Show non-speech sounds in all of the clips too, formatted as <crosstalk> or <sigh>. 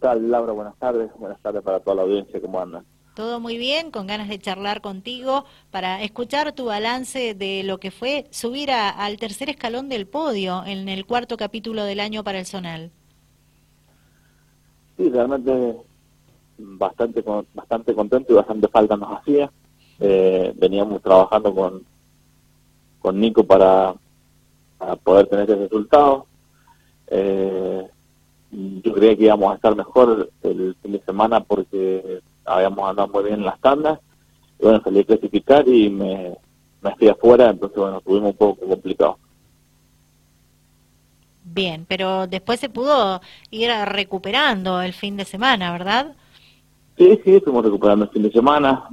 tal, Laura? Buenas tardes. Buenas tardes para toda la audiencia. ¿Cómo andan? Todo muy bien, con ganas de charlar contigo para escuchar tu balance de lo que fue subir al tercer escalón del podio en el cuarto capítulo del año para el Zonal. Sí, realmente bastante bastante contento y bastante falta nos hacía. Eh, veníamos trabajando con, con Nico para, poder tener ese resultado. Eh, yo creía que íbamos a estar mejor el fin de semana porque habíamos andado muy bien en las tandas. Y bueno, salí a clasificar y me, me fui afuera, entonces bueno, estuvimos un poco complicado. Bien, pero después se pudo ir recuperando el fin de semana, ¿verdad? Sí, sí, estuvimos recuperando el fin de semana.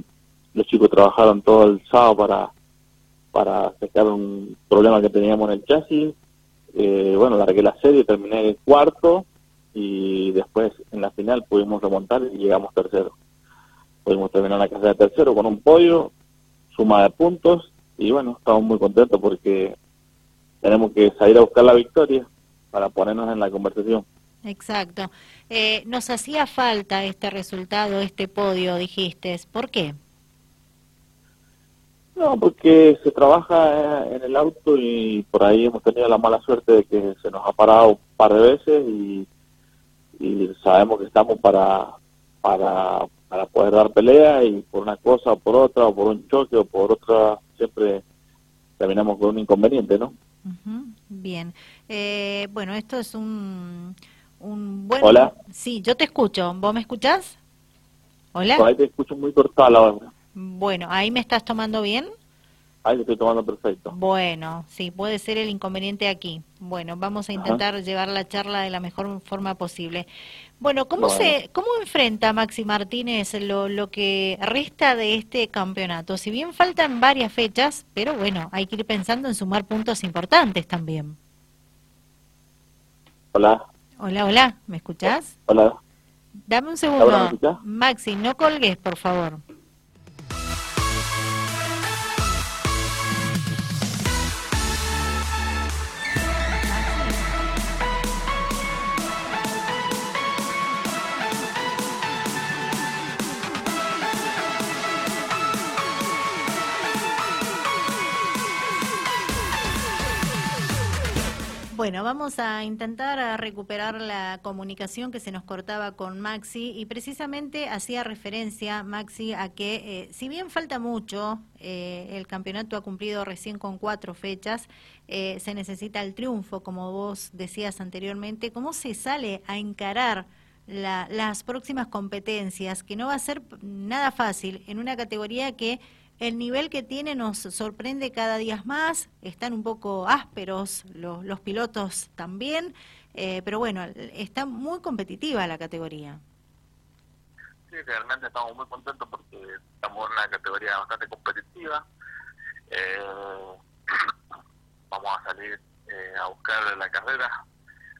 Los chicos trabajaron todo el sábado para, para sacar un problema que teníamos en el chasis. Eh, bueno, largué la serie, terminé el cuarto y después en la final pudimos remontar y llegamos tercero. Pudimos terminar la carrera de tercero con un podio, suma de puntos y bueno, estamos muy contentos porque tenemos que salir a buscar la victoria para ponernos en la conversación. Exacto. Eh, nos hacía falta este resultado, este podio, dijiste. ¿Por qué? No, porque se trabaja en el auto y por ahí hemos tenido la mala suerte de que se nos ha parado un par de veces y y sabemos que estamos para, para, para poder dar pelea y por una cosa o por otra o por un choque o por otra siempre terminamos con un inconveniente, ¿no? Bien. Eh, bueno, esto es un, un buen... Hola. Sí, yo te escucho. ¿Vos me escuchás? Hola. ahí te escucho muy cortado Bueno, ¿ahí me estás tomando bien? Ahí lo estoy tomando perfecto. Bueno, sí, puede ser el inconveniente aquí. Bueno, vamos a intentar llevar la charla de la mejor forma posible. Bueno, ¿cómo se cómo enfrenta Maxi Martínez lo, lo que resta de este campeonato? Si bien faltan varias fechas, pero bueno, hay que ir pensando en sumar puntos importantes también. Hola. Hola, hola, ¿me escuchás? Hola. Dame un segundo. Maxi, no colgues, por favor. Bueno, vamos a intentar recuperar la comunicación que se nos cortaba con Maxi y precisamente hacía referencia, Maxi, a que eh, si bien falta mucho, eh, el campeonato ha cumplido recién con cuatro fechas, eh, se necesita el triunfo, como vos decías anteriormente. ¿Cómo se sale a encarar las próximas competencias? Que no va a ser nada fácil en una categoría que el nivel que tiene nos sorprende cada día más, están un poco ásperos los, los pilotos también, eh, pero bueno, está muy competitiva la categoría. Sí, realmente estamos muy contentos porque estamos en una categoría bastante competitiva. Eh, <coughs> vamos a salir eh, a buscar la carrera,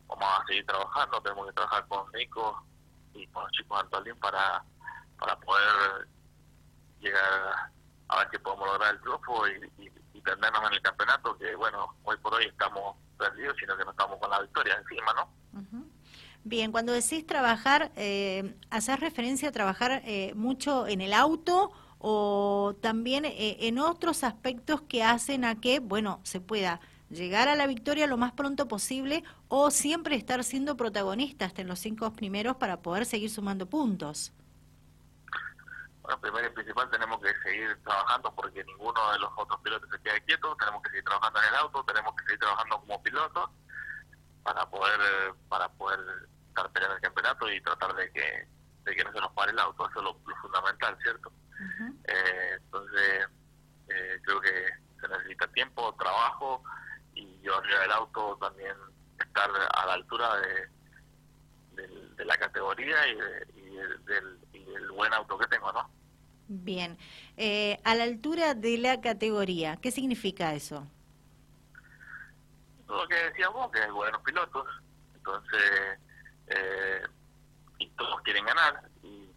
vamos a seguir trabajando, tenemos que trabajar con Nico y con los chicos de Antolín para, para poder llegar a ver si podemos lograr el triunfo y, y, en el campeonato, que bueno, hoy por hoy estamos perdidos, sino que no estamos con la victoria encima, ¿no? Bien, cuando decís trabajar, eh, ¿haces referencia a trabajar eh, mucho en el auto o también eh, en otros aspectos que hacen a que, bueno, se pueda llegar a la victoria lo más pronto posible o siempre estar siendo protagonistas en los cinco primeros para poder seguir sumando puntos? bueno, primero y principal tenemos que seguir trabajando porque ninguno de los otros pilotos se queda quieto, tenemos que seguir trabajando en el auto, tenemos que seguir trabajando como pilotos para poder para poder estar peleando el campeonato y tratar de que de que no se nos pare el auto, eso es lo, fundamental, ¿cierto? eh, entonces, eh, creo que se necesita tiempo, trabajo yo arriba del auto también estar a la altura de, de, la categoría y, y del, y del buen auto que tengo, ¿no? Bien. Eh, a la altura de la categoría, ¿qué significa eso? Lo que decíamos, que hay buenos pilotos, entonces, eh, y todos quieren ganar, y,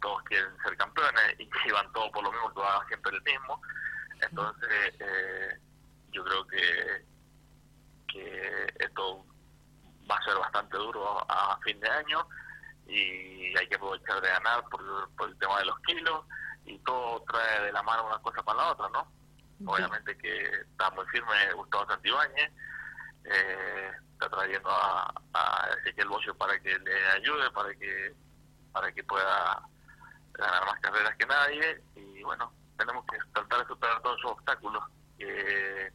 todos quieren ser campeones, y que van todos por lo mismo, van siempre el mismo. Entonces, eh, yo creo que, que esto va a ser bastante duro a fin de año y hay que aprovechar de ganar por, el tema de los kilos y todo trae de la mano una cosa con la otra, ¿no? Obviamente que está muy firme Gustavo Santibáñez, eh, está trayendo a, a Ezequiel Bocio para que le ayude, para que para que pueda ganar más carreras que nadie y bueno, tenemos que tratar de superar todos esos obstáculos que,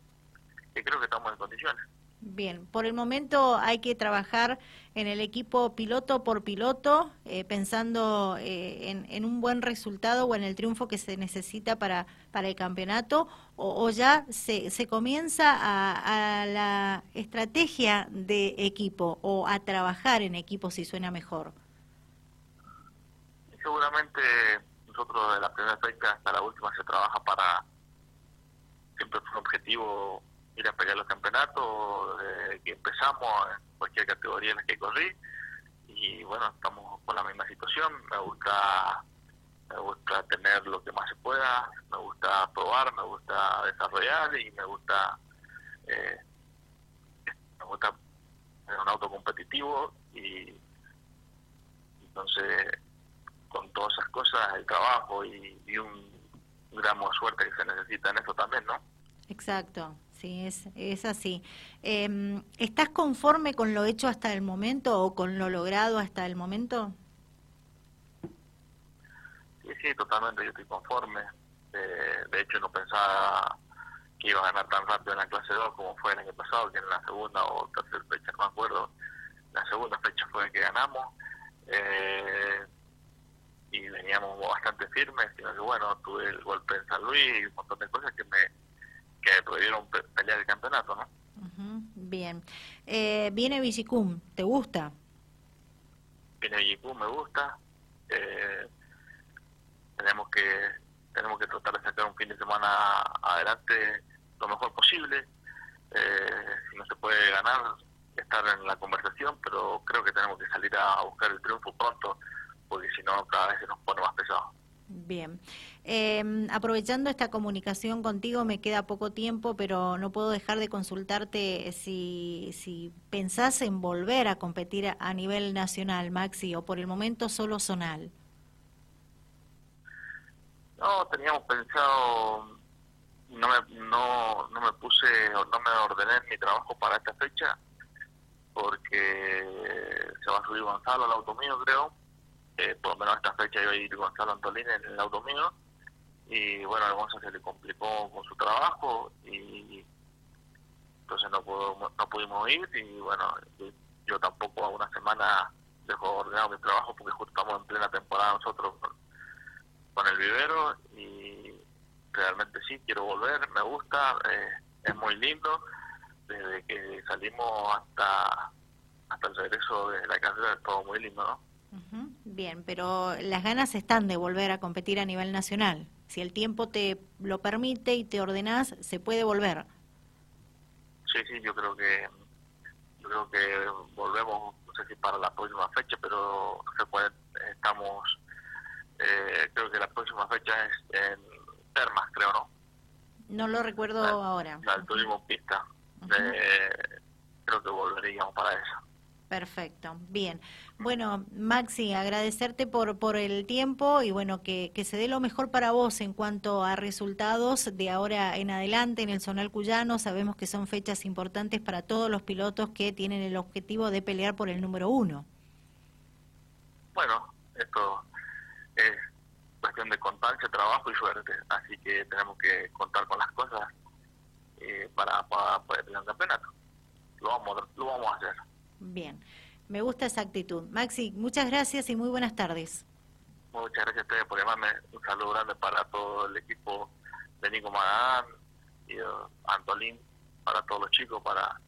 que creo que estamos en condiciones. Bien, por el momento hay que trabajar en el equipo piloto por piloto, eh, pensando eh, en, un buen resultado o en el triunfo que se necesita para, para el campeonato, o, ya se, se comienza a, la estrategia de equipo o a trabajar en equipo si suena mejor. Seguramente nosotros de la primera fecha hasta la última se trabaja para siempre un objetivo ir a pelear los campeonatos, desde que empezamos en cualquier categoría en la que corrí. Y bueno, estamos con la misma situación. Me gusta, me gusta tener lo que más se pueda, me gusta probar, me gusta desarrollar y me gusta, eh, me gusta tener un auto competitivo y entonces con todas esas cosas, el trabajo y, y un gramo de suerte que se necesita en eso también, ¿no? Exacto, sí, es, es así. Eh, ¿Estás conforme con lo hecho hasta el momento o con lo logrado hasta el momento? Sí, sí, totalmente, yo estoy conforme. Eh, de hecho, no pensaba que iba a ganar tan rápido en la clase 2 como fue el año pasado, que en la segunda o tercera fecha, no me acuerdo. La segunda fecha fue que ganamos. Eh, y veníamos bastante firmes, sino que bueno, tuve el golpe en San Luis y un montón de cosas que me que prohibieron pelear el campeonato, ¿no? Bien. Eh, viene Bicicum, ¿te gusta? Viene Bicicum, me gusta. Eh, tenemos que tenemos que tratar de sacar un fin de semana adelante lo mejor posible. Eh, si no se puede ganar, estar en la conversación, pero creo que tenemos que salir a buscar el triunfo pronto, porque si no cada vez se nos pone más pesado. Bien. Eh, aprovechando esta comunicación contigo, me queda poco tiempo, pero no puedo dejar de consultarte si, si pensás en volver a competir a nivel nacional, Maxi, o por el momento solo zonal. No, teníamos pensado, no me, no, no me puse, no me ordené mi trabajo para esta fecha, porque se va a subir Gonzalo al auto mío, creo eh, por lo menos esta fecha iba a ir Gonzalo Antolín en el auto mío. Y bueno, a Gonzalo se le complicó con su trabajo y entonces no, pudo, no pudimos ir y bueno, yo, tampoco a una semana dejo ordenado mi trabajo porque justo estamos en plena temporada nosotros con, el vivero y realmente sí, quiero volver, me gusta, eh, es muy lindo, desde que salimos hasta hasta el regreso de la carrera es todo muy lindo, ¿no? Bien, pero las ganas están de volver a competir a nivel nacional. Si el tiempo te lo permite y te ordenás, se puede volver. Sí, sí, yo creo que yo creo que volvemos, no sé si para la próxima fecha, pero estamos, eh, creo que la próxima fecha es en Termas, creo, ¿no? No lo recuerdo ahora. La tuvimos pista. creo que volveríamos para eso. Perfecto, bien. Bueno, Maxi, agradecerte por, por el tiempo y bueno, que, que, se dé lo mejor para vos en cuanto a resultados de ahora en adelante en el Zonal Cuyano. Sabemos que son fechas importantes para todos los pilotos que tienen el objetivo de pelear por el número uno. Bueno, esto es cuestión de constancia, trabajo y suerte, así que tenemos que contar con las cosas eh, para, para poder el campeonato. Lo vamos, lo vamos a hacer. Bien, me gusta esa actitud. Maxi, muchas gracias y muy buenas tardes. Muchas gracias a ustedes por llamarme. Un saludo grande para todo el equipo de Nico Magadán y uh, Antolín, para todos los chicos, para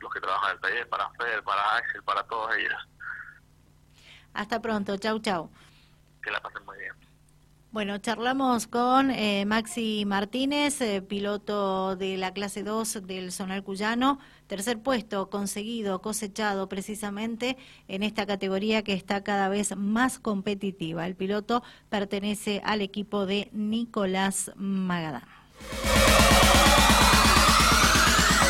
los que trabajan en el taller, para Fer, para Axel, para todos ellos. Hasta pronto, chau chau. Que la pasen muy bien. Bueno, charlamos con eh, Maxi Martínez, eh, piloto de la clase 2 del Zonal Cuyano, tercer puesto conseguido, cosechado precisamente en esta categoría que está cada vez más competitiva. El piloto pertenece al equipo de Nicolás Magadán.